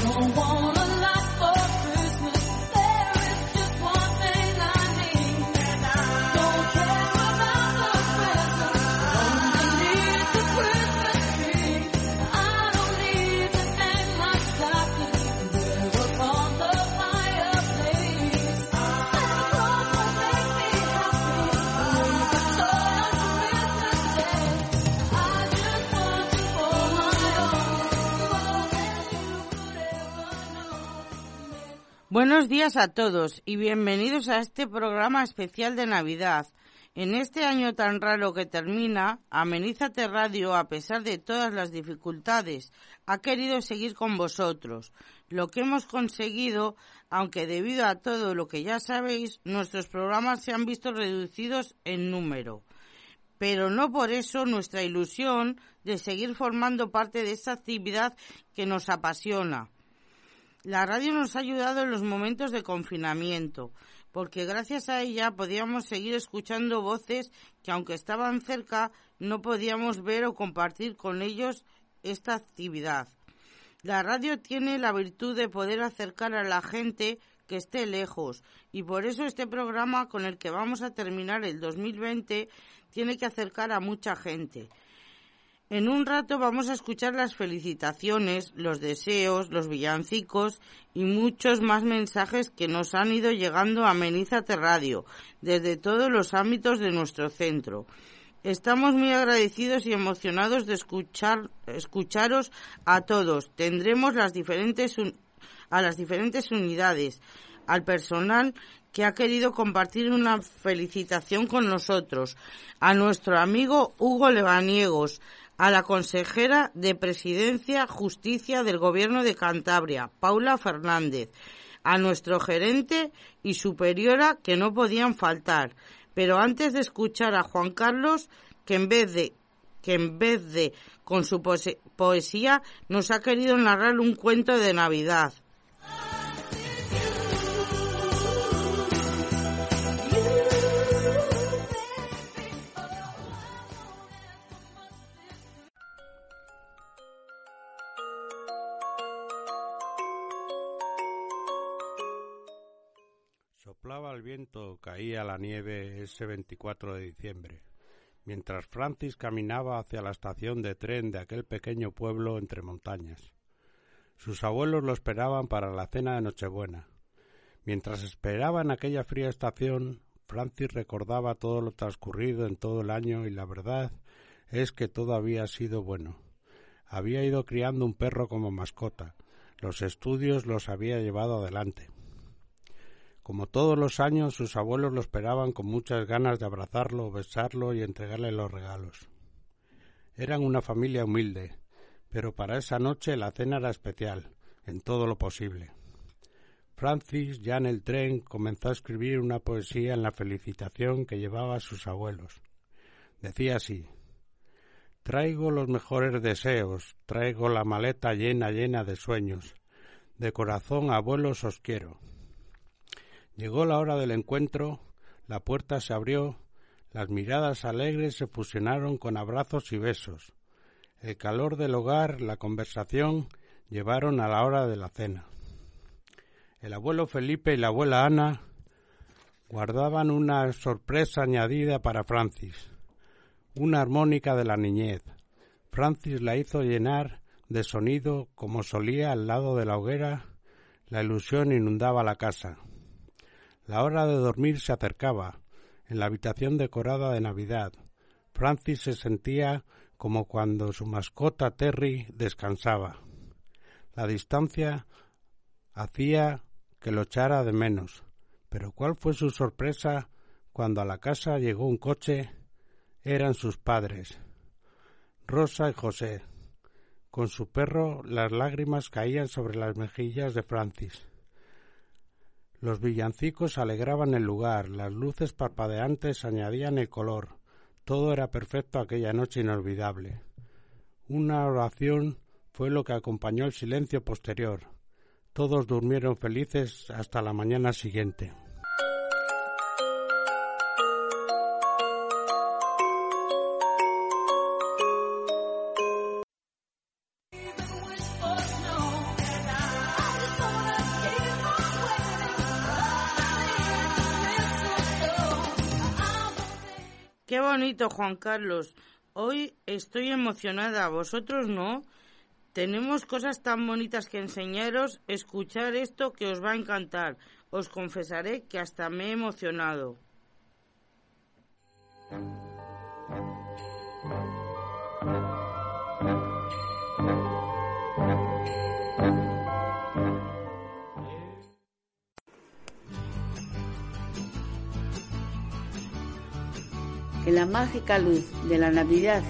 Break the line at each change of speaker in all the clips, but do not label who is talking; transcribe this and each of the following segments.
Don't Buenos días a todos y bienvenidos a este programa especial de Navidad. En este año tan raro que termina, Amenízate Radio, a pesar de todas las dificultades, ha querido seguir con vosotros. Lo que hemos conseguido, aunque debido a todo lo que ya sabéis, nuestros programas se han visto reducidos en número. Pero no por eso nuestra ilusión de seguir formando parte de esta actividad que nos apasiona la radio nos ha ayudado en los momentos de confinamiento, porque gracias a ella podíamos seguir escuchando voces que aunque estaban cerca no podíamos ver o compartir con ellos esta actividad. La radio tiene la virtud de poder acercar a la gente que esté lejos y por eso este programa con el que vamos a terminar el 2020 tiene que acercar a mucha gente. En un rato vamos a escuchar las felicitaciones, los deseos, los villancicos y muchos más mensajes que nos han ido llegando a Menízate Radio desde todos los ámbitos de nuestro centro. Estamos muy agradecidos y emocionados de escuchar, escucharos a todos. Tendremos las diferentes a las diferentes unidades, al personal que ha querido compartir una felicitación con nosotros, a nuestro amigo Hugo Levaniegos, a la consejera de Presidencia Justicia del Gobierno de Cantabria, Paula Fernández, a nuestro gerente y superiora que no podían faltar. Pero antes de escuchar a Juan Carlos, que en vez de que en vez de con su poesía nos ha querido narrar un cuento de Navidad.
Viento, caía la nieve ese 24 de diciembre, mientras Francis caminaba hacia la estación de tren de aquel pequeño pueblo entre montañas. Sus abuelos lo esperaban para la cena de Nochebuena. Mientras esperaba en aquella fría estación, Francis recordaba todo lo transcurrido en todo el año y la verdad es que todo había sido bueno. Había ido criando un perro como mascota. Los estudios los había llevado adelante. Como todos los años, sus abuelos lo esperaban con muchas ganas de abrazarlo, besarlo y entregarle los regalos. Eran una familia humilde, pero para esa noche la cena era especial, en todo lo posible. Francis, ya en el tren, comenzó a escribir una poesía en la felicitación que llevaba a sus abuelos. Decía así Traigo los mejores deseos, traigo la maleta llena llena de sueños. De corazón, abuelos, os quiero. Llegó la hora del encuentro, la puerta se abrió, las miradas alegres se fusionaron con abrazos y besos. El calor del hogar, la conversación, llevaron a la hora de la cena. El abuelo Felipe y la abuela Ana guardaban una sorpresa añadida para Francis, una armónica de la niñez. Francis la hizo llenar de sonido como solía al lado de la hoguera, la ilusión inundaba la casa. La hora de dormir se acercaba. En la habitación decorada de Navidad, Francis se sentía como cuando su mascota Terry descansaba. La distancia hacía que lo echara de menos. Pero cuál fue su sorpresa cuando a la casa llegó un coche. Eran sus padres, Rosa y José. Con su perro las lágrimas caían sobre las mejillas de Francis. Los villancicos alegraban el lugar, las luces parpadeantes añadían el color. Todo era perfecto aquella noche inolvidable. Una oración fue lo que acompañó el silencio posterior. Todos durmieron felices hasta la mañana siguiente.
Qué bonito, Juan Carlos. Hoy estoy emocionada. ¿Vosotros no? Tenemos cosas tan bonitas que enseñaros. Escuchar esto que os va a encantar. Os confesaré que hasta me he emocionado.
Que la mágica luz de la Navidad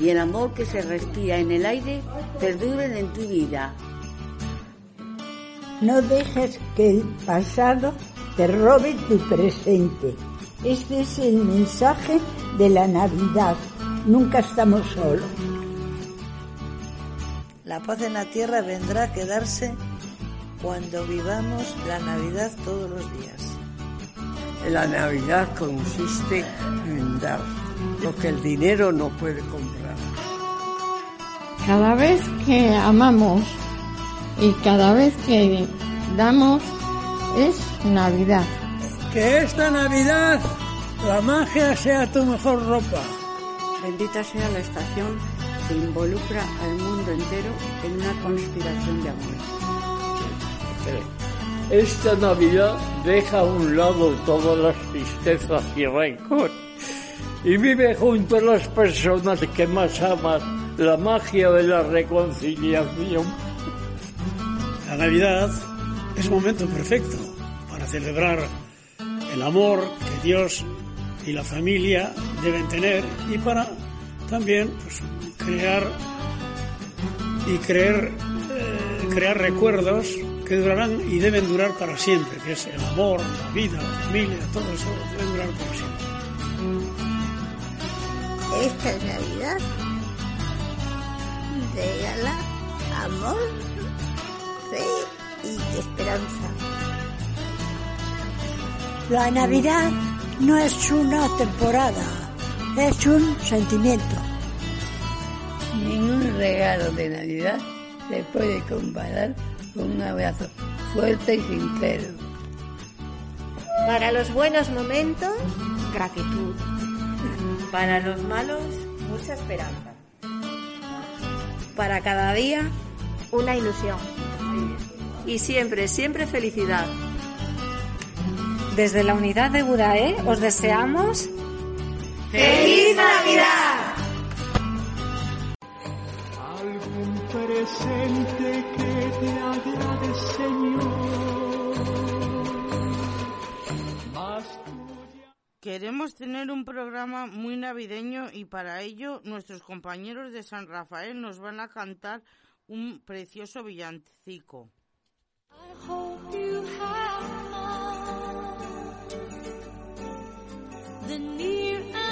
y el amor que se respira en el aire perduren en tu vida.
No dejes que el pasado te robe tu presente. Este es el mensaje de la Navidad. Nunca estamos solos.
La paz en la tierra vendrá a quedarse cuando vivamos la Navidad todos los días.
La Navidad consiste en dar lo que el dinero no puede comprar.
Cada vez que amamos y cada vez que damos es Navidad.
Que esta Navidad la magia sea tu mejor ropa.
Bendita sea la estación que involucra al mundo entero en una conspiración de amor.
Esta Navidad deja a un lado todas las tristezas y rencor y vive junto a las personas que más amas la magia de la reconciliación.
La Navidad es momento perfecto para celebrar el amor que Dios y la familia deben tener y para también pues, crear y creer, eh, crear recuerdos que durarán y deben durar para siempre, que es el amor, la vida, la familia, todo eso debe durar para siempre.
Esta Navidad regala amor, fe y esperanza.
La Navidad no es una temporada, es un sentimiento.
Ningún regalo de Navidad se puede comparar un abrazo fuerte y sincero.
Para los buenos momentos,
gratitud. Para los malos, mucha esperanza.
Para cada día,
una ilusión.
Y siempre, siempre felicidad.
Desde la unidad de Budae os deseamos
¡Feliz Navidad!
Presente que te agrade, Señor.
Queremos tener un programa muy navideño y para ello nuestros compañeros de San Rafael nos van a cantar un precioso villancico.
I hope you have the near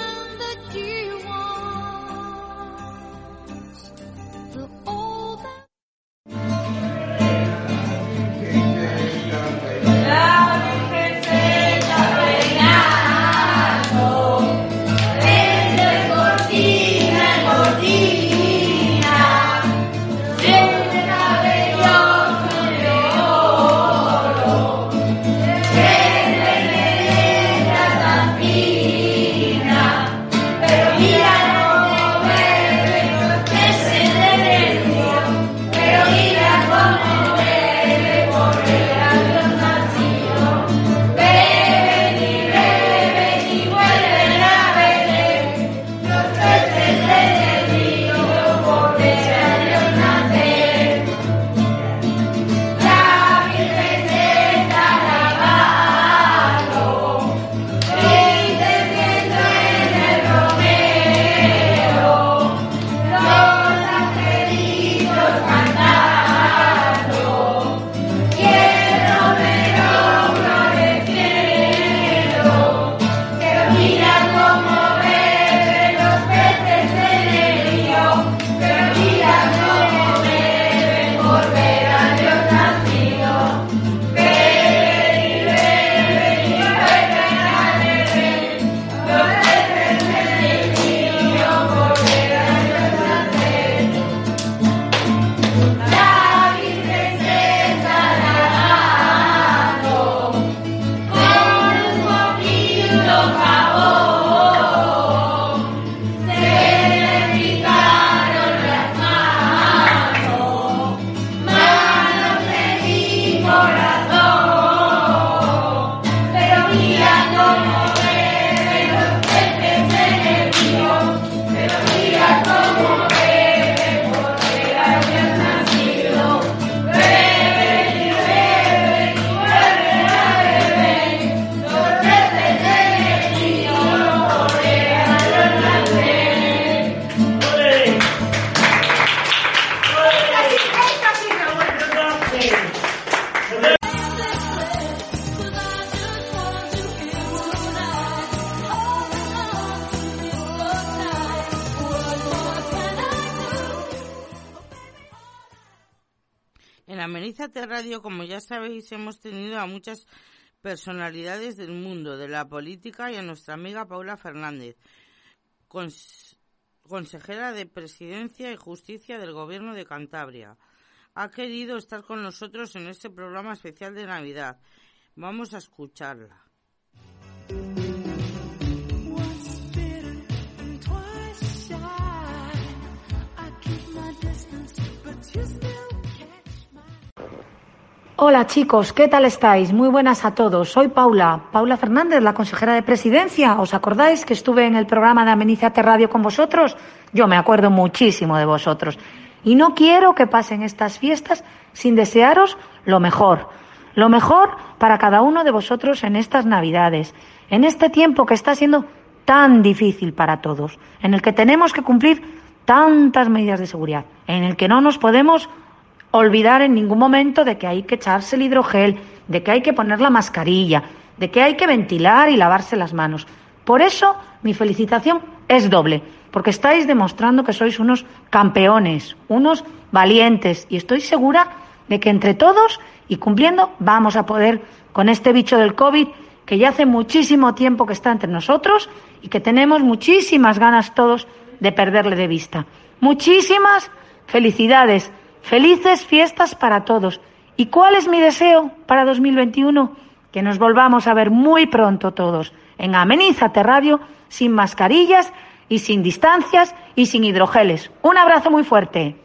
hemos tenido a muchas personalidades del mundo de la política y a nuestra amiga Paula Fernández, cons- consejera de Presidencia y Justicia del Gobierno de Cantabria. Ha querido estar con nosotros en este programa especial de Navidad. Vamos a escucharla.
Hola chicos, ¿qué tal estáis? Muy buenas a todos. Soy Paula, Paula Fernández, la consejera de presidencia. ¿Os acordáis que estuve en el programa de Amenízate Radio con vosotros? Yo me acuerdo muchísimo de vosotros. Y no quiero que pasen estas fiestas sin desearos lo mejor. Lo mejor para cada uno de vosotros en estas Navidades. En este tiempo que está siendo tan difícil para todos. En el que tenemos que cumplir tantas medidas de seguridad. En el que no nos podemos olvidar en ningún momento de que hay que echarse el hidrogel, de que hay que poner la mascarilla, de que hay que ventilar y lavarse las manos. Por eso mi felicitación es doble, porque estáis demostrando que sois unos campeones, unos valientes, y estoy segura de que entre todos y cumpliendo vamos a poder con este bicho del COVID que ya hace muchísimo tiempo que está entre nosotros y que tenemos muchísimas ganas todos de perderle de vista. Muchísimas felicidades. Felices fiestas para todos. ¿Y cuál es mi deseo para 2021? Que nos volvamos a ver muy pronto todos en Amenízate Radio, sin mascarillas y sin distancias y sin hidrogeles. Un abrazo muy fuerte.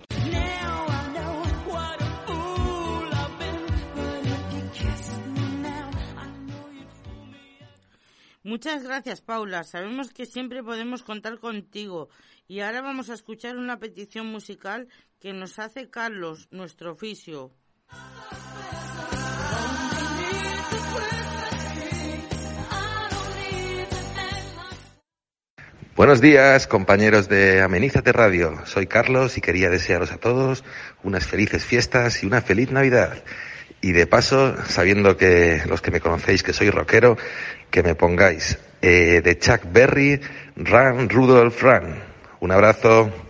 Muchas gracias, Paula. Sabemos que siempre podemos contar contigo. Y ahora vamos a escuchar una petición musical que nos hace Carlos, nuestro oficio.
Buenos días, compañeros de Amenízate Radio. Soy Carlos y quería desearos a todos unas felices fiestas y una feliz Navidad. Y de paso, sabiendo que los que me conocéis que soy rockero, que me pongáis eh, de Chuck Berry, Run Rudolph Run. Un abrazo.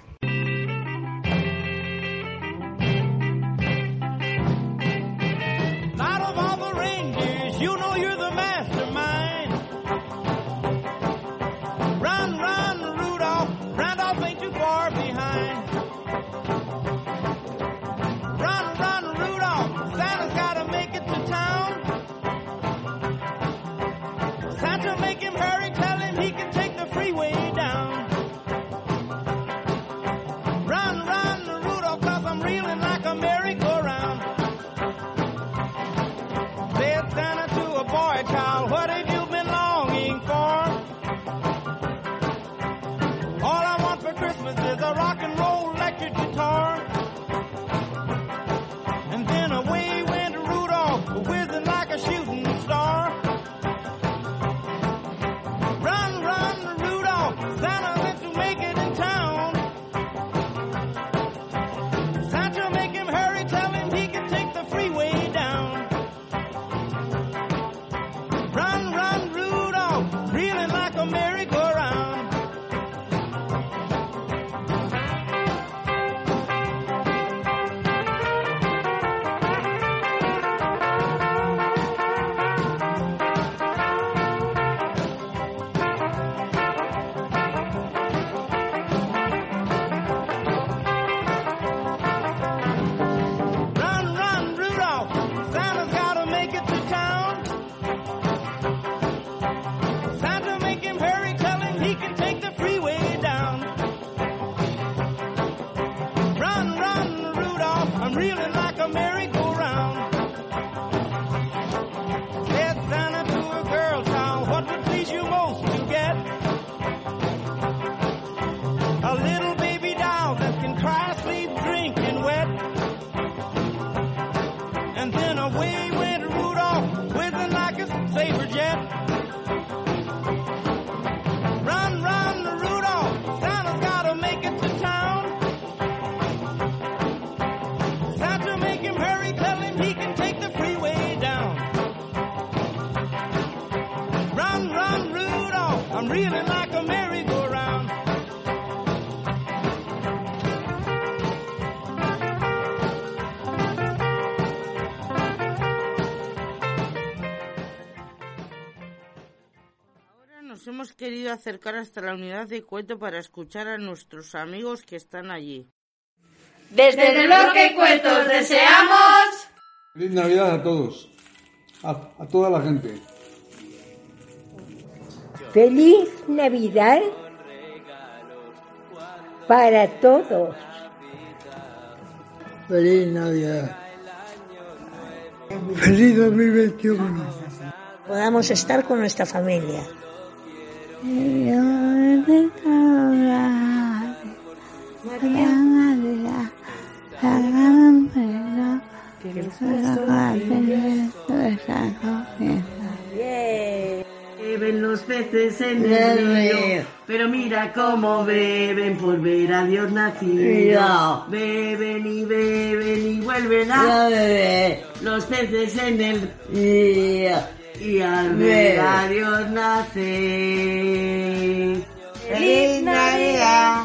Querido acercar hasta la unidad de cuento para escuchar a nuestros amigos que están allí.
Desde el bloque Cuentos deseamos...
Feliz Navidad a todos, a, a toda la gente.
Feliz Navidad para todos.
Feliz Navidad. Feliz 2021.
Podamos estar con nuestra familia.
Beben los peces en el río, pero mira cómo beben por ver a Dios nacido. Beben y beben y vuelven a beber los peces en el río y al ver a Dios nacer.
¡Feliz Navidad!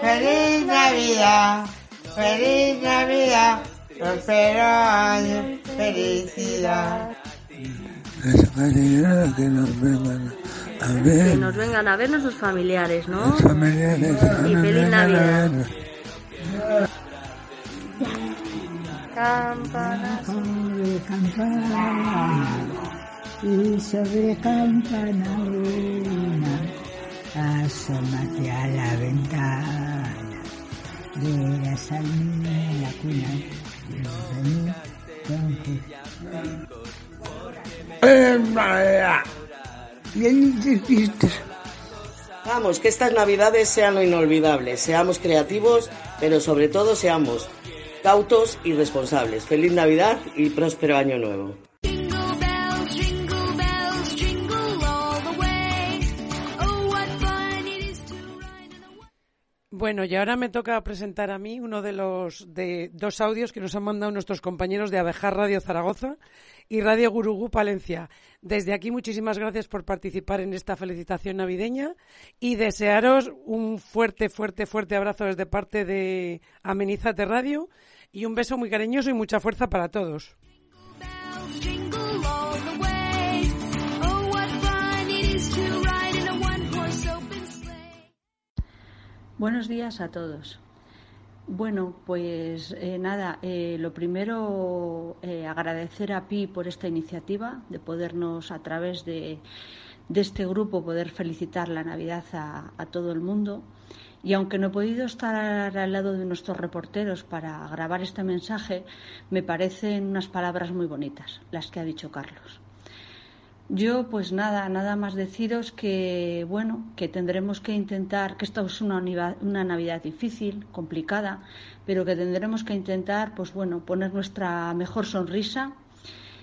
¡Feliz Navidad! ¡Feliz Navidad! Prospero año, felicidad.
Que nos vengan a ver.
Que nos vengan a ver nuestros familiares, ¿no?
Los familiares
Y
nos
feliz Navidad.
ver.
Campanas.
Y sobre campana una, asómate a la ventana, verás al niño en la cuna.
Bien tristes.
Vamos, que estas navidades sean lo inolvidable. Seamos creativos, pero sobre todo seamos cautos y responsables. Feliz Navidad y próspero año nuevo.
Bueno, y ahora me toca presentar a mí uno de los de dos audios que nos han mandado nuestros compañeros de Abejar Radio Zaragoza y Radio Gurugú Palencia. Desde aquí, muchísimas gracias por participar en esta felicitación navideña y desearos un fuerte, fuerte, fuerte abrazo desde parte de Amenízate Radio y un beso muy cariñoso y mucha fuerza para todos.
Buenos días a todos. Bueno, pues eh, nada, eh, lo primero eh, agradecer a Pi por esta iniciativa de podernos a través de, de este grupo poder felicitar la Navidad a, a todo el mundo. Y aunque no he podido estar al lado de nuestros reporteros para grabar este mensaje, me parecen unas palabras muy bonitas las que ha dicho Carlos. Yo, pues nada, nada más deciros que, bueno, que tendremos que intentar, que esto es una, una Navidad difícil, complicada, pero que tendremos que intentar, pues bueno, poner nuestra mejor sonrisa.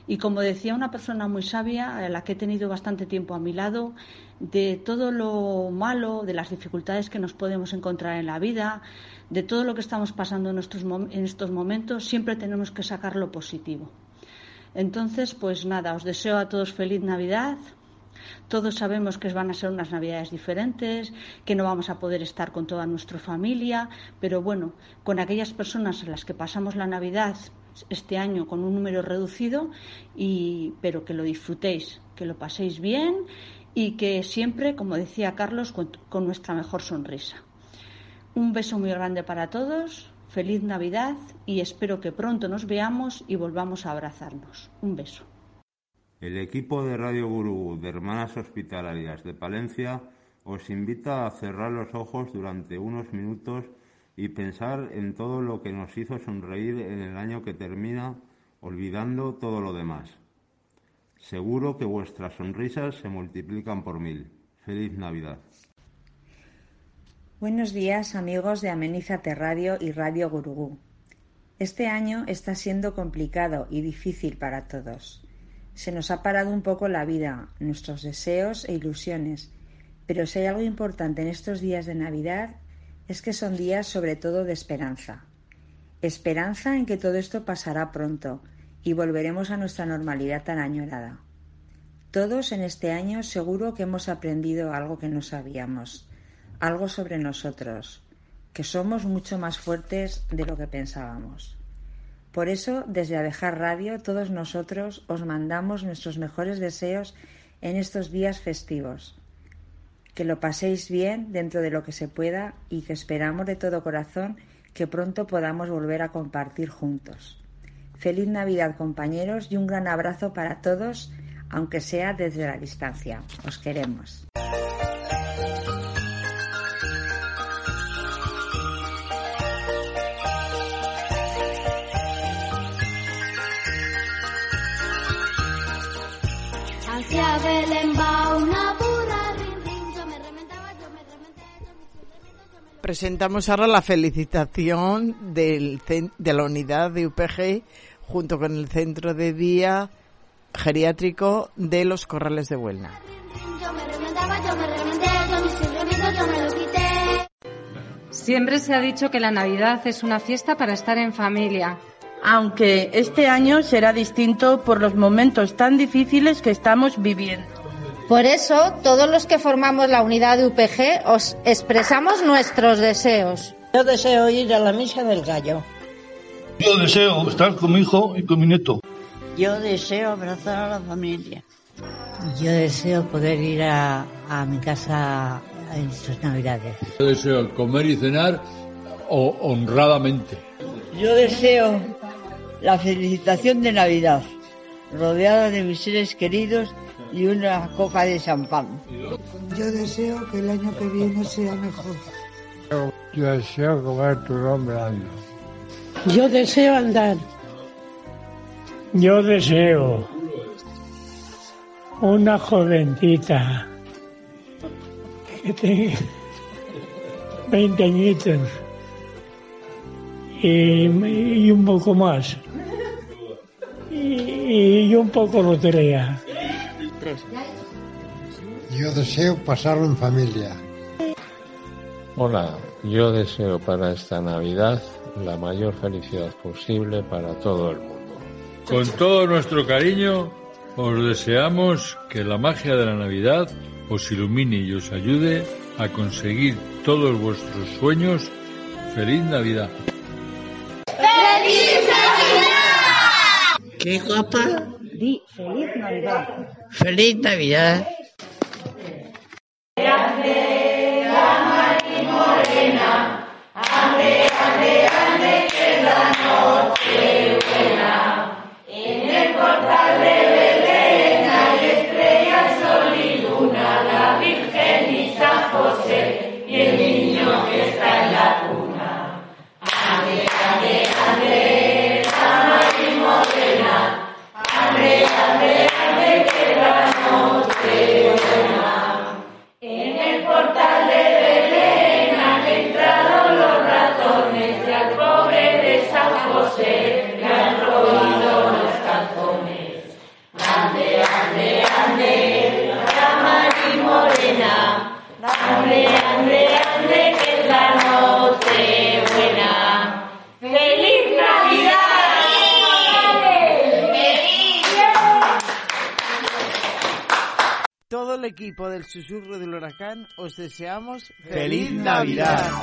Y como decía una persona muy sabia, a la que he tenido bastante tiempo a mi lado, de todo lo malo, de las dificultades que nos podemos encontrar en la vida, de todo lo que estamos pasando en, nuestros en estos momentos, siempre tenemos que sacar lo positivo. Entonces, pues nada, os deseo a todos feliz Navidad. Todos sabemos que van a ser unas Navidades diferentes, que no vamos a poder estar con toda nuestra familia, pero bueno, con aquellas personas a las que pasamos la Navidad este año con un número reducido, y, pero que lo disfrutéis, que lo paséis bien y que siempre, como decía Carlos, con nuestra mejor sonrisa. Un beso muy grande para todos, feliz Navidad y espero que pronto nos veamos y volvamos a abrazarnos. Un beso.
El equipo de Radio Gurú de Hermanas Hospitalarias de Palencia os invita a cerrar los ojos durante unos minutos y pensar en todo lo que nos hizo sonreír en el año que termina, olvidando todo lo demás. Seguro que vuestras sonrisas se multiplican por mil. Feliz Navidad.
Buenos días amigos de Amenízate Radio y Radio Gurugú. Este año está siendo complicado y difícil para todos. Se nos ha parado un poco la vida, nuestros deseos e ilusiones, pero si hay algo importante en estos días de Navidad es que son días sobre todo de esperanza. Esperanza en que todo esto pasará pronto y volveremos a nuestra normalidad tan añorada. Todos en este año seguro que hemos aprendido algo que no sabíamos, algo sobre nosotros, que somos mucho más fuertes de lo que pensábamos. Por eso, desde Abejar Radio, todos nosotros os mandamos nuestros mejores deseos en estos días festivos. que lo paséis bien dentro de lo que se pueda y que esperamos de todo corazón que pronto podamos volver a compartir juntos. Feliz Navidad compañeros y un gran abrazo para todos, aunque sea desde la distancia. Os queremos.
Presentamos ahora la felicitación del, de la unidad de UPG junto con el centro de día geriátrico de los Corrales de Huelna.
yo me rementaba, yo me rementé, yo me estoy remiendo, yo me lo quité.
Siempre se ha dicho que la Navidad es una fiesta para estar en familia.
Aunque este año será distinto por los momentos tan difíciles que estamos viviendo.
Por eso, todos los que formamos la unidad de UPG os expresamos nuestros deseos.
Yo deseo ir a la misa del gallo.
Yo deseo estar con mi hijo y con mi nieto.
Yo deseo abrazar a la familia.
Yo deseo poder ir a, a mi casa en estas navidades.
Yo deseo comer y cenar o- honradamente.
Yo deseo la felicitación de Navidad, rodeada de mis seres queridos y una copa de champán.
Yo deseo que el año que viene sea mejor.
Yo deseo comer turrón blando.
Yo deseo andar.
Yo deseo una jovencita que tenga 20 añitos y, y un poco más. Y, y un poco lotería.
Yo deseo pasarlo en familia.
Hola, yo deseo para esta Navidad la mayor felicidad posible para todo el mundo.
Con todo nuestro cariño, os deseamos que la magia de la Navidad os ilumine y os ayude a conseguir todos vuestros sueños. ¡Feliz Navidad!
¡Feliz Navidad!
¡Qué guapa!
Di feliz Navidad.
¡Feliz Navidad!
morena, ande, ande, ande, que la noche
equipo del Susurro del Huracán os deseamos
¡Feliz Navidad!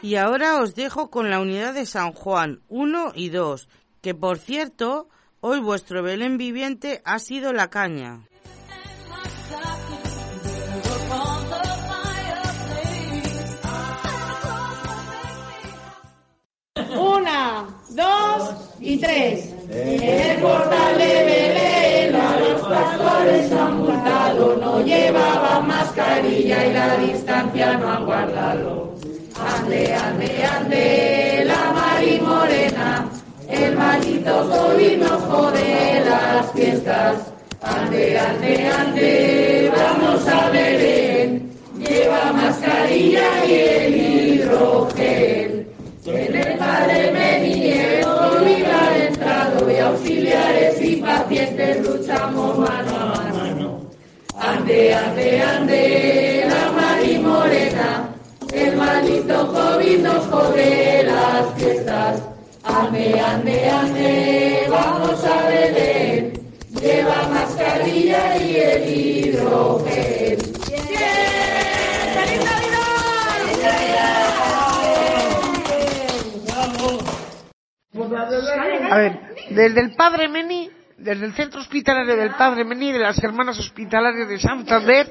Y ahora os dejo con la unidad de San Juan 1 y 2, que por cierto, hoy vuestro Belén viviente ha sido la caña.
Y tres. En el portal de Belén a los pastores han multado, no llevaban mascarilla y la distancia no han guardado. Ande, ande, ande, la Mari Morena, el maldito COVID nos jode las fiestas. Ande, ande, ande, vamos a Belén, lleva mascarilla y el hidrogel. En el Padre viva el auxiliares y pacientes luchamos mano a mano. Ande, ande, ande, la Mari Morena, el maldito COVID nos jode las fiestas. Ande, ande, ande, vamos a Belén, lleva mascarilla y el hidrogel. ¡Feliz Navidad! ¡Feliz Navidad!
A ver, desde el Padre Meni, desde el Centro Hospitalario del Padre Meni de las Hermanas Hospitalarias de Santander,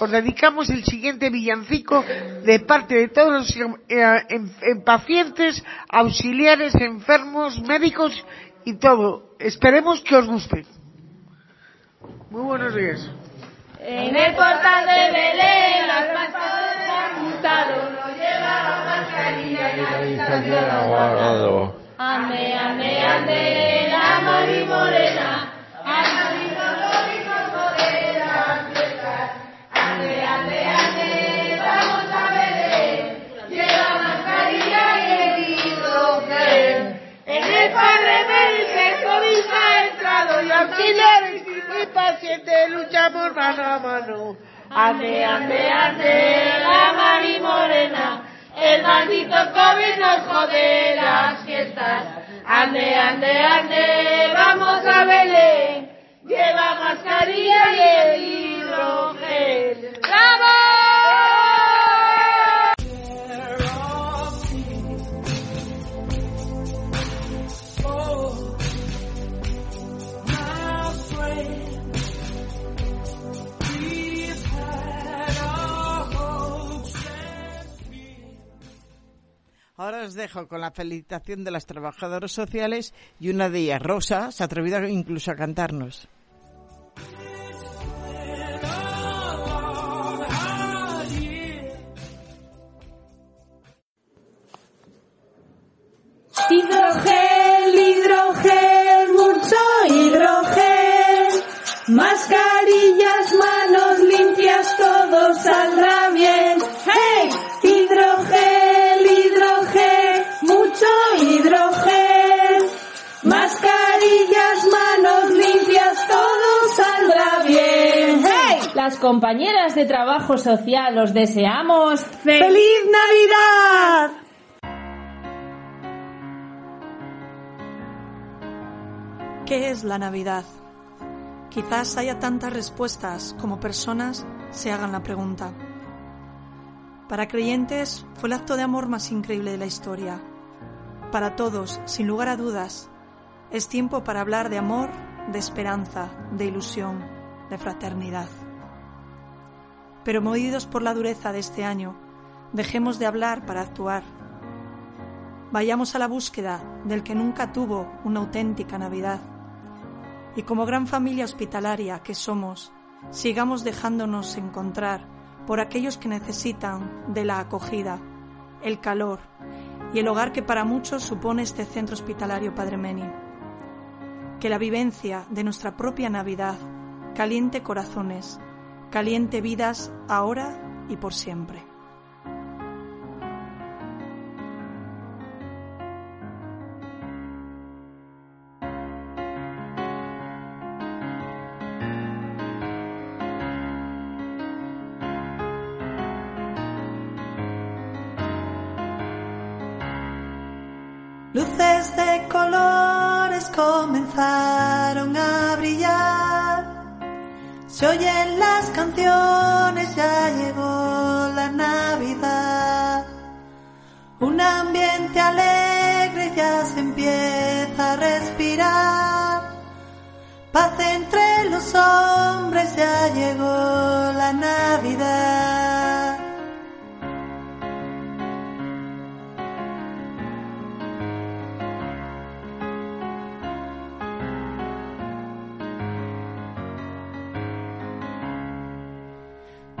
os dedicamos el siguiente villancico de parte de todos los eh, en- en pacientes, auxiliares, enfermos, médicos y todo. Esperemos que os guste. Muy buenos días.
En el portal de Belén, las pastoras han montado, no lleva mascarilla y la distancia
guardado.
Ande, ande, ande, la Mari Morena, pacientes luchamos mano a mano. Ande, ande, ande, la Mari Morena, el maldito COVID nos jode las fiestas. Ande, ande, ande, vamos a Belén, lleva mascarilla y el hidrogel.
Ahora os dejo con la felicitación de las trabajadoras sociales y una de ellas, Rosa, se ha atrevido incluso a cantarnos.
Hidrogel, hidrogel, mucho hidrogel. Mascarillas, manos limpias, todo saldrá bien. ¡Hey!
Las compañeras de trabajo social os deseamos
¡Feliz Navidad!
¿Qué es la Navidad? Quizás haya tantas respuestas como personas se hagan la pregunta. Para creyentes fue el acto de amor más increíble de la historia. Para todos, sin lugar a dudas, es tiempo para hablar de amor, de esperanza, de ilusión, de fraternidad. Pero movidos por la dureza de este año, dejemos de hablar para actuar. Vayamos a la búsqueda del que nunca tuvo una auténtica Navidad. Y como gran familia hospitalaria que somos, sigamos dejándonos encontrar por aquellos que necesitan de la acogida, el calor y el hogar que para muchos supone este centro hospitalario Padre Meni. Que la vivencia de nuestra propia Navidad caliente corazones, caliente vidas ahora y por siempre.
Luces de colores comenzaron a brillar. Se oyen las canciones, ya llegó la Navidad. Un ambiente alegre ya se empieza a respirar. Paz entre los hombres, ya llegó la Navidad.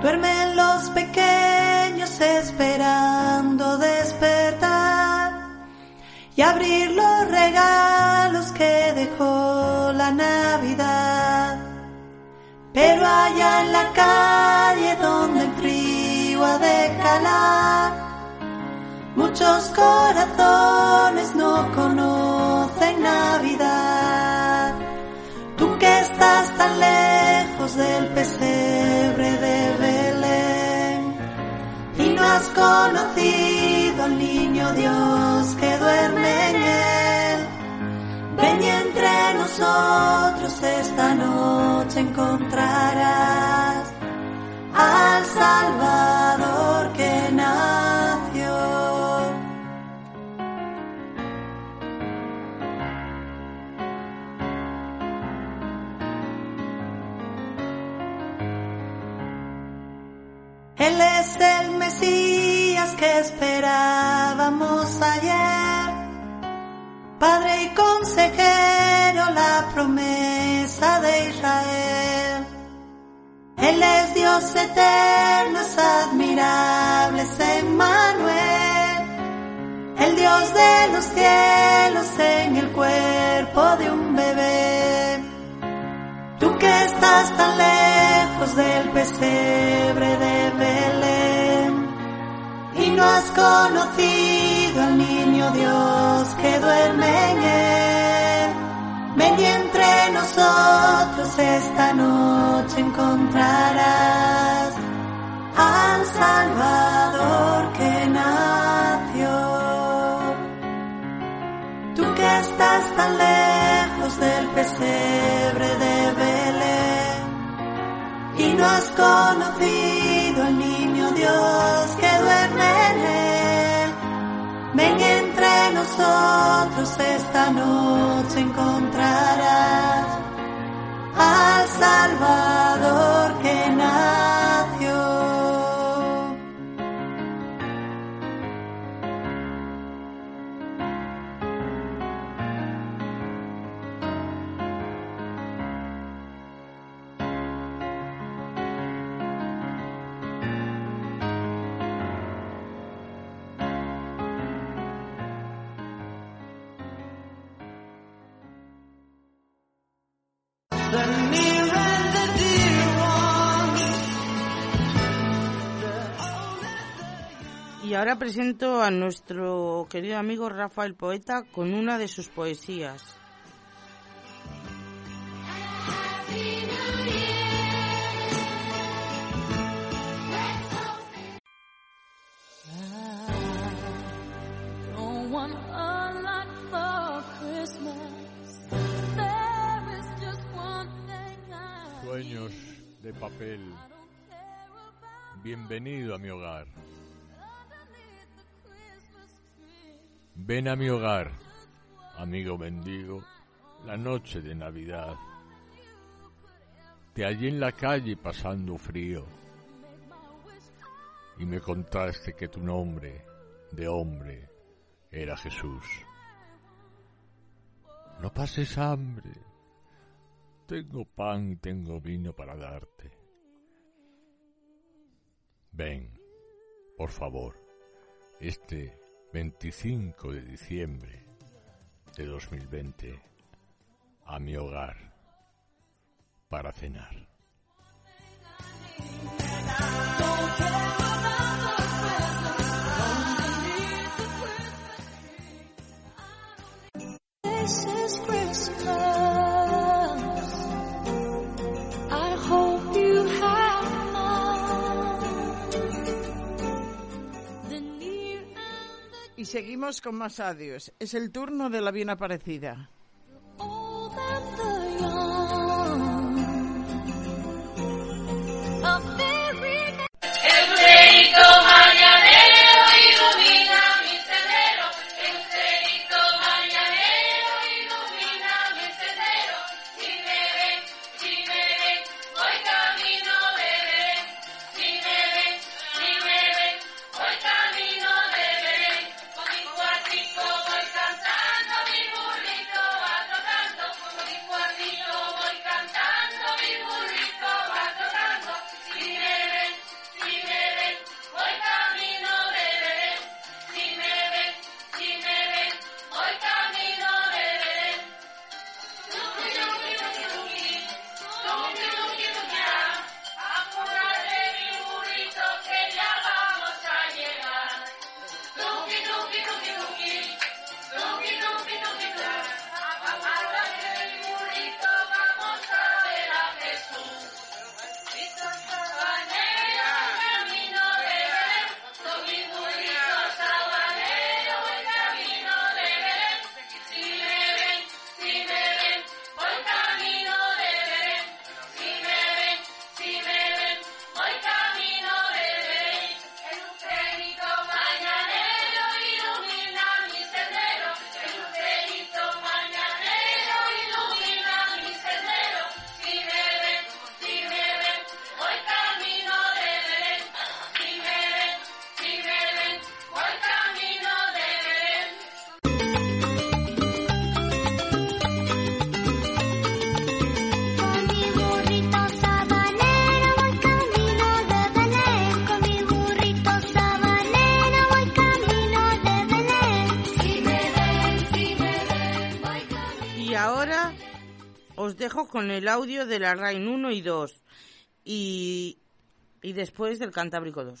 Duermen los pequeños esperando despertar y abrir los regalos que dejó la Navidad. Pero allá en la calle donde el frío ha de calar, muchos corazones no conocen Navidad. Tú que estás tan del pesebre de Belén y no has conocido al niño Dios que duerme en él. Ven y entre nosotros esta noche encontrarás al Salvador Él es el Mesías que esperábamos ayer. Padre y consejero, la promesa de Israel. Él es Dios eterno, es admirable, es Emmanuel. El Dios de los cielos en el cuerpo de un bebé. Tú que estás tan lejos del pesebre de no has conocido al niño Dios que duerme en él. Ven y entre nosotros esta noche encontrarás al Salvador que nació. Tú que estás tan lejos del pesebre de Belén y no has conocido al niño Dios que nosotros esta noche encontrarás al Salvador
ahora presento a nuestro querido amigo Rafael Poeta con una de sus poesías.
Sueños de papel. Bienvenido a mi hogar. Ven a mi hogar, amigo mendigo, la noche de Navidad. Te hallé en la calle pasando frío y me contaste que tu nombre de hombre era Jesús. No pases hambre, tengo pan y tengo vino para darte. Ven, por favor, este 25 de diciembre de 2020 a mi hogar para cenar.
Seguimos con más adiós. Es el turno de la bien aparecida.
Con
el audio de la RAIN 1 y 2 y, y después del Cantábrico 2.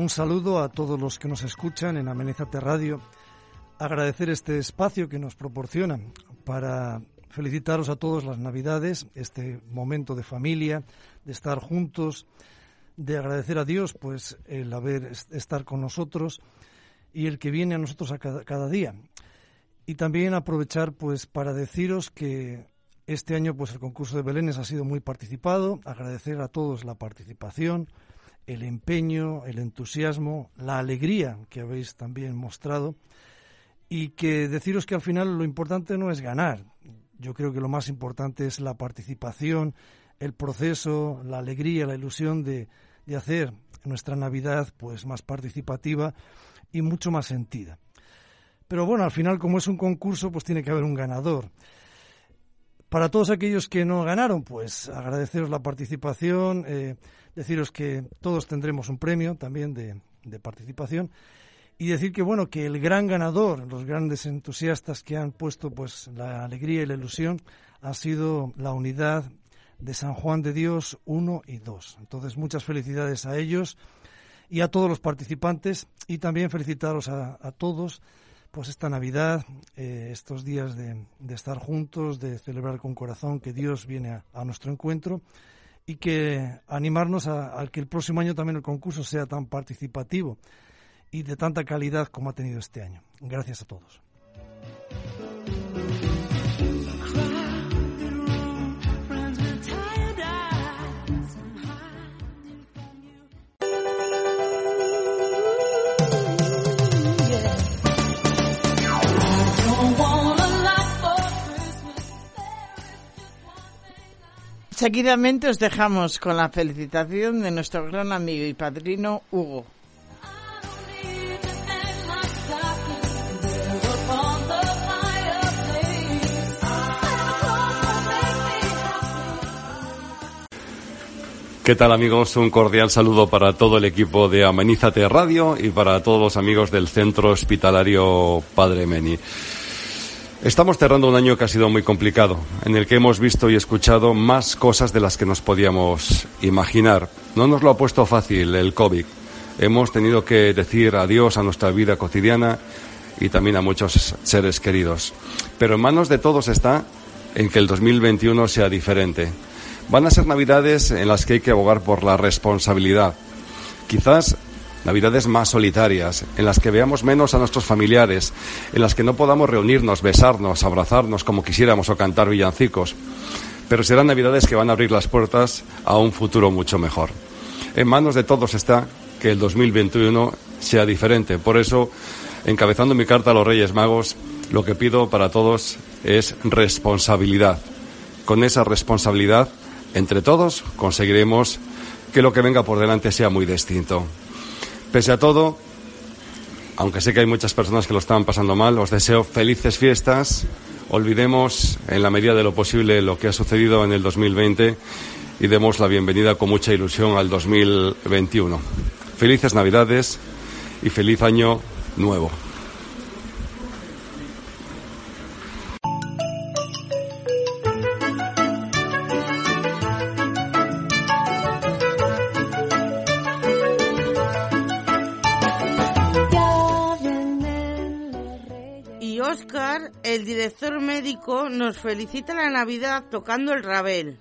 Un
saludo a todos los que nos escuchan en Amenízate Radio. Agradecer este espacio que nos proporcionan para felicitaros a todos las Navidades, este momento de familia, de estar juntos, de agradecer a Dios pues el haber estar con nosotros y el que viene a nosotros a cada, cada día. Y también aprovechar pues para deciros que este año pues el concurso de Belénes ha sido muy participado, agradecer a todos la participación, el empeño, el entusiasmo, la alegría que habéis también mostrado y que deciros que al final lo importante no es ganar. Yo creo que lo más importante es la participación, el proceso, la alegría, la ilusión de, de hacer nuestra Navidad pues más participativa y mucho más sentida. Pero bueno, al final como es un concurso pues tiene que haber un ganador. Para todos aquellos que no ganaron, pues agradeceros la participación, eh, deciros que todos tendremos un premio también de, participación. Y decir que bueno que el gran ganador, los grandes entusiastas que han puesto pues la alegría y la ilusión ha sido la unidad de San Juan de Dios 1 y 2. Entonces muchas felicidades a ellos y a todos los participantes. Y también felicitaros a, todos pues esta Navidad, eh, estos días de, de, estar juntos, de celebrar con corazón que Dios viene a nuestro encuentro y que animarnos a, a, que el próximo año también el concurso sea tan participativo y de tanta calidad como ha tenido este año. Gracias a todos.
Seguidamente os dejamos con la felicitación de nuestro gran amigo y padrino Hugo.
¿Qué tal amigos? Un cordial saludo para todo el equipo de Amenízate Radio y para todos los amigos del Centro Hospitalario Padre Meni. Estamos cerrando un año que ha sido muy complicado, en el que hemos visto y escuchado más cosas de las que nos podíamos imaginar. No nos lo ha puesto fácil el COVID. Hemos tenido que decir adiós a nuestra vida cotidiana y también a muchos seres queridos. Pero en manos de todos está en que el 2021 sea diferente. Van a ser navidades en las que hay que abogar por la responsabilidad. Quizás navidades más solitarias, en las que veamos menos a nuestros familiares, en las que no podamos reunirnos, besarnos, abrazarnos como quisiéramos o cantar villancicos. Pero serán navidades que van a abrir las puertas a un futuro mucho mejor. En manos de todos está que el 2021 sea diferente. Por eso, encabezando mi carta a los Reyes Magos, lo que pido para todos es responsabilidad. Con esa responsabilidad, entre todos, conseguiremos que lo que venga por delante sea muy distinto. Pese a todo, aunque sé que hay muchas personas que lo están pasando mal, os deseo felices fiestas. Olvidemos en la medida de lo posible lo que ha sucedido en el 2020 y demos la bienvenida con mucha ilusión al 2021. Felices Navidades y feliz año nuevo.
Nos felicita la Navidad tocando el rabel.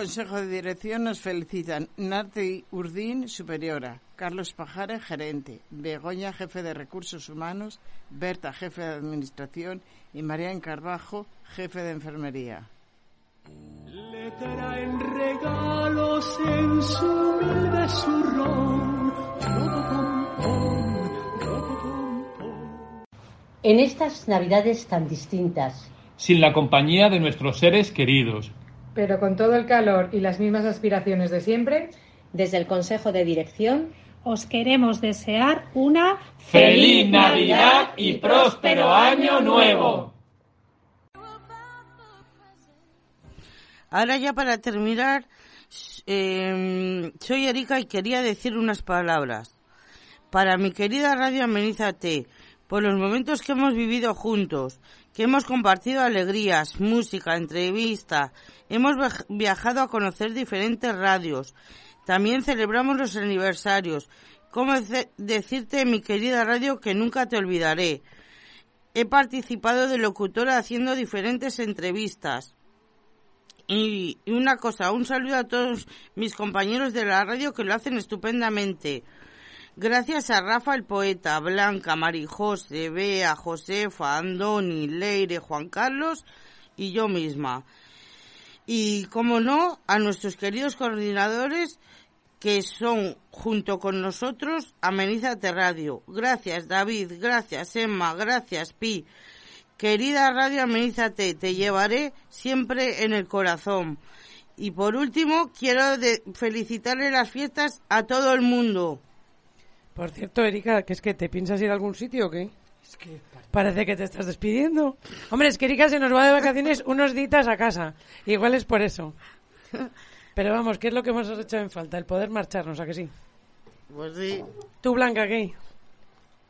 Consejo de Dirección nos felicitan Nati Urdín, superiora, Carlos Pajare, gerente, Begoña, jefe de Recursos Humanos, Berta, jefe de Administración y María Carbajo, jefe de Enfermería.
Le traen regalos en su humilde zurrón.
En estas navidades tan distintas,
sin la compañía de nuestros seres queridos.
Pero con todo el calor y las mismas aspiraciones de siempre,
desde el Consejo de Dirección
os queremos desear una
¡Feliz Navidad y próspero año nuevo!
Ahora ya para terminar, eh, soy Erika y quería decir unas palabras. Para mi querida Radio Amenízate, por los momentos que hemos vivido juntos, que hemos compartido alegrías, música, entrevista, hemos viajado a conocer diferentes radios, también celebramos los aniversarios. ¿Cómo decirte, mi querida radio, que nunca te olvidaré? He participado de locutora haciendo diferentes entrevistas. Y una cosa, un saludo a todos mis compañeros de la radio que lo hacen estupendamente. Gracias a Rafa el poeta, Blanca, Marijose, Bea, Josefa, Andoni, Leire, Juan Carlos y yo misma. Y, como no, a nuestros queridos coordinadores que son, junto con nosotros, Amenízate Radio. Gracias, David. Gracias, Emma. Gracias, Pi. Querida Radio Amenízate, te llevaré siempre en el corazón. Y por último, quiero felicitarle las fiestas a todo el mundo.
Por cierto, Erika, ¿que es que te piensas ir a algún sitio o qué? Es que parece que te estás despidiendo. Hombre, es que Erika se nos va de vacaciones unos días a casa. Igual es por eso. Pero vamos, ¿qué es lo que hemos hecho en falta? El poder marcharnos, ¿a que sí?
Pues sí.
¿Tú, Blanca, qué?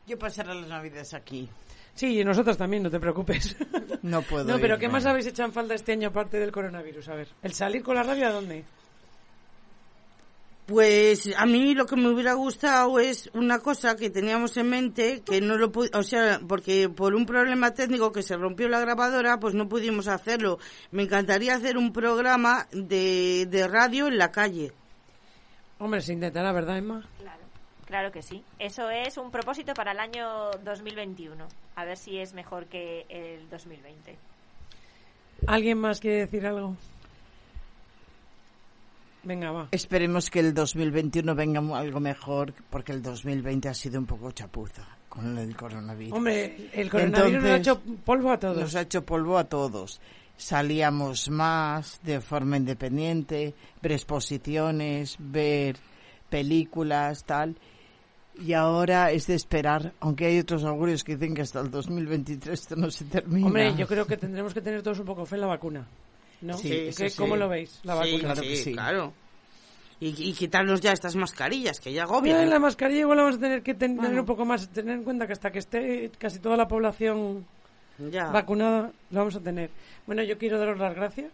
Yo pasaré las navidades aquí.
Sí, y nosotros también, no te preocupes.
No puedo.
No, pero
ir,
¿qué
no.
más habéis hecho en falta este año aparte del coronavirus? A ver, ¿el salir con la radio a dónde?
Pues a mí lo que me hubiera gustado es una cosa que teníamos en mente, que no lo o sea, porque por un problema técnico que se rompió la grabadora, pues no pudimos hacerlo. Me encantaría hacer un programa de, de radio en la calle.
Hombre, se intentará, ¿verdad, Emma?
Claro, claro que sí. Eso es un propósito para el año 2021. A ver si es mejor que el 2020.
¿Alguien más quiere decir algo? Venga, va.
Esperemos que el 2021 venga algo mejor, porque el 2020 ha sido un poco chapuza con el coronavirus.
Hombre, el coronavirus nos ha hecho polvo a todos.
Nos ha hecho polvo a todos. Salíamos más de forma independiente, ver exposiciones, ver películas, tal. Y ahora es de esperar, aunque hay otros augurios que dicen que hasta el 2023 esto no se termina.
Hombre, yo creo que tendremos que tener todos un poco fe en la vacuna. ¿No?
Sí,
¿Qué-
eso sí.
¿Cómo lo veis? La
Sí,
vacuna.
sí, claro. Y, y quitarnos ya estas mascarillas, que ya agobian.
la mascarilla igual vamos a tener que ten- tener
Bueno.
un poco más, tener en cuenta que hasta que esté casi toda la población
Ya.
vacunada, lo vamos a tener. Bueno, yo quiero daros las gracias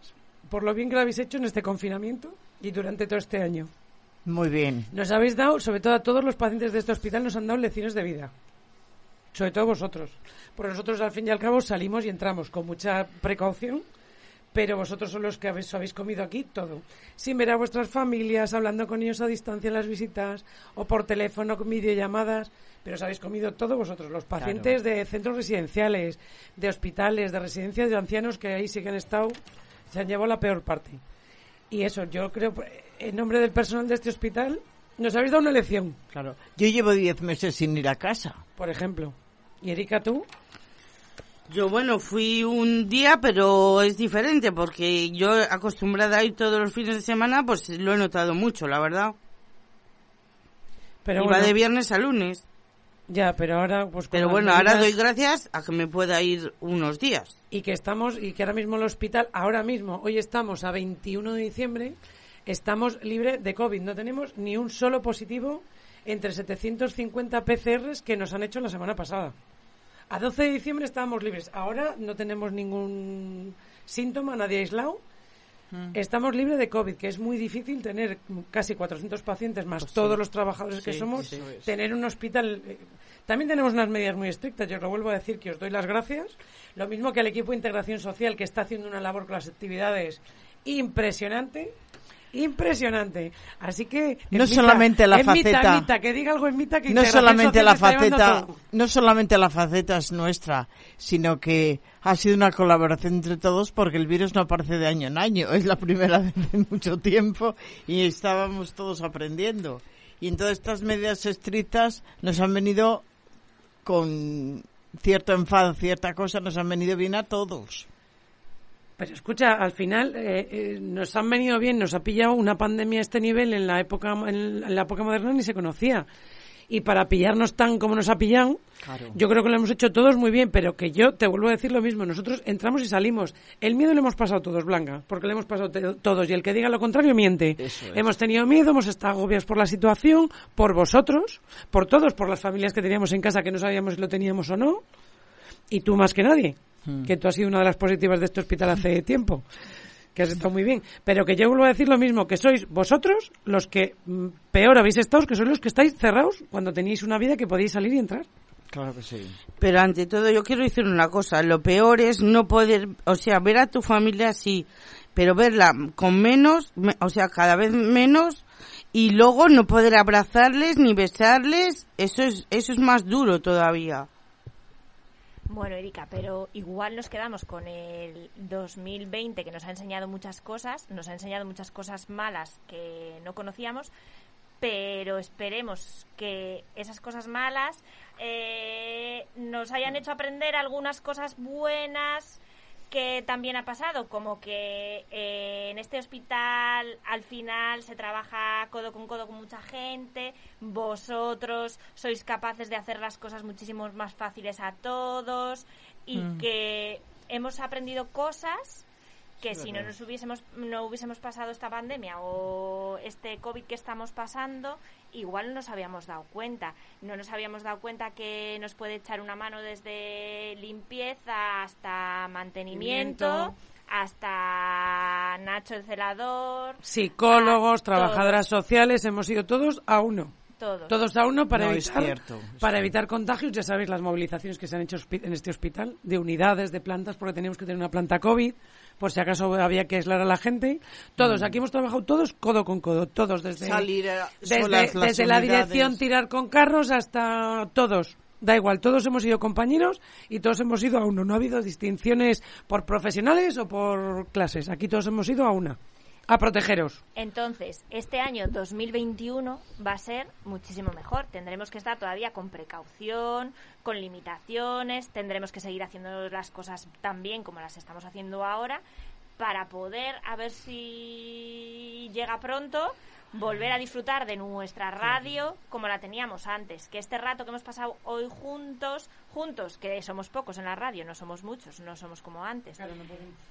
por lo bien que lo habéis hecho en este confinamiento y durante todo este año.
Muy bien.
Nos habéis dado, sobre todo a todos los pacientes de este hospital, nos han dado lecciones de vida. Sobre todo vosotros. Porque nosotros, al fin y al cabo, salimos y entramos con mucha precaución, pero vosotros son los que habéis, habéis comido aquí todo. Sin ver a vuestras familias, hablando con ellos a distancia en las visitas, o por teléfono, con videollamadas, pero os habéis comido todo vosotros. Los pacientes de centros residenciales, de hospitales, de residencias de ancianos, que ahí sí que han estado, se han llevado la peor parte. Y eso, yo creo, en nombre del personal de este hospital, nos habéis dado una lección,
Claro. Yo llevo 10 meses sin ir a casa.
por ejemplo. Y Erika, tú,
Yo, bueno, fui un día, pero es diferente, porque yo acostumbrada a ir todos los fines de semana, pues lo he notado mucho, la verdad.
pero
Iba
bueno,
de viernes a lunes.
ya, pero ahora, pues.
Pero bueno, ahora doy gracias a que me pueda ir unos días.
y que estamos y que ahora mismo el hospital, ahora mismo, hoy estamos a 21 de diciembre, estamos libre de COVID. No tenemos ni un solo positivo entre 750 PCRs que nos han hecho la semana pasada. A 12 de diciembre estábamos libres. Ahora no tenemos ningún síntoma, nadie aislado. Estamos libres de COVID, que es muy difícil tener casi 400 pacientes más
Pues sí.
todos los trabajadores que somos, tener un hospital. eh, También tenemos unas medidas muy estrictas, yo os lo vuelvo a decir que os doy las gracias. Lo mismo que al equipo de integración social, que está haciendo una labor con las actividades impresionante. Impresionante. Así que.
No solamente la faceta-
que diga algo en Mita que
no solamente la faceta no solamente la faceta es nuestra sino que ha sido una colaboración entre todos porque el virus no aparece de año en año es la primera vez en mucho tiempo y estábamos todos aprendiendo y en todas estas medidas estrictas nos han venido con cierto enfado cierta cosa nos han venido bien a todos
Pero escucha, al final eh, eh, nos han venido bien, nos ha pillado una pandemia a este nivel en la época en la época moderna ni se conocía. Y para pillarnos tan como nos ha pillado,
Claro.
yo creo que lo hemos hecho todos muy bien, pero que yo te vuelvo a decir lo mismo, nosotros entramos y salimos. El miedo lo hemos pasado todos, Blanca, porque lo hemos pasado todos y el que diga lo contrario miente.
Es.
Hemos tenido miedo, hemos estado agobiados por la situación, por vosotros, por todos, por las familias que teníamos en casa que no sabíamos si lo teníamos o no, y tú más que nadie,
Hmm.
que tú has sido una de las positivas de este hospital hace tiempo, que has estado muy bien. Pero que yo vuelvo a decir lo mismo, que sois vosotros los que mm, peor habéis estado, que sois los que estáis cerrados cuando teníais una vida que podíais salir y entrar.
claro que sí
Pero ante todo yo quiero decir una cosa, lo peor es no poder, o sea, ver a tu familia sí, pero verla con menos, me- o sea, cada vez menos y luego no poder abrazarles ni besarles, eso es eso es más duro todavía.
Bueno, Erika, pero igual nos quedamos con el 2020 que nos ha enseñado muchas cosas, nos ha enseñado muchas cosas malas que no conocíamos, pero esperemos que esas cosas malas eh, nos hayan hecho aprender algunas cosas buenas que también ha pasado, como que eh, en este hospital al final se trabaja codo con codo con mucha gente, vosotros sois capaces de hacer las cosas muchísimo más fáciles a todos y
Mm.
que hemos aprendido cosas que
Sí,
si no nos hubiésemos no hubiésemos pasado esta pandemia o este COVID que estamos pasando, igual no nos habíamos dado cuenta. No nos habíamos dado cuenta que nos puede echar una mano desde limpieza hasta mantenimiento, hasta Nacho el celador,
Psicólogos, trabajadoras sociales, hemos ido todos a uno.
Todos.
Todos a uno para
No, es
evitar
cierto, es
para evitar contagios. Ya sabéis las movilizaciones que se han hecho en este hospital de unidades, de plantas, porque teníamos que tener una planta COVID, por si acaso había que aislar a la gente. Todos,
Mm.
aquí hemos trabajado todos codo con codo, todos desde
Salir a-
desde,
solas
desde la dirección tirar con carros hasta todos. Da igual, todos hemos sido compañeros y todos hemos ido a uno. No ha habido distinciones por profesionales o por clases. Aquí todos hemos ido a una. A protegeros.
Entonces, este año 2021 va a ser muchísimo mejor. Tendremos que estar todavía con precaución, con limitaciones, tendremos que seguir haciendo las cosas tan bien como las estamos haciendo ahora para poder, a ver si llega pronto, volver a disfrutar de nuestra radio como la teníamos antes. Que este rato que hemos pasado hoy juntos, juntos, que somos pocos en la radio, no somos muchos, no somos como antes,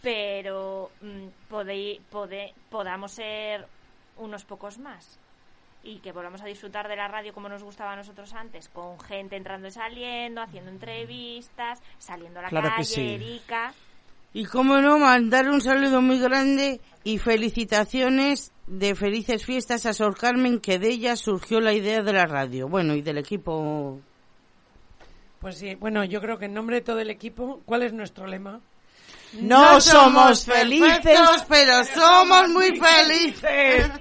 pero mm, podei- pode- podamos ser unos pocos más y que volvamos a disfrutar de la radio como nos gustaba a nosotros antes, con gente entrando y saliendo, haciendo entrevistas, saliendo a la
Claro
calle,
sí.
Erika.
Y cómo no, mandar un saludo muy grande y felicitaciones de felices fiestas a Sor Carmen, que de ella surgió la idea de la radio. Bueno, y del equipo.
Pues sí, bueno, yo creo que en nombre de todo el equipo, ¿cuál es nuestro lema?
No somos felices, pero somos muy felices.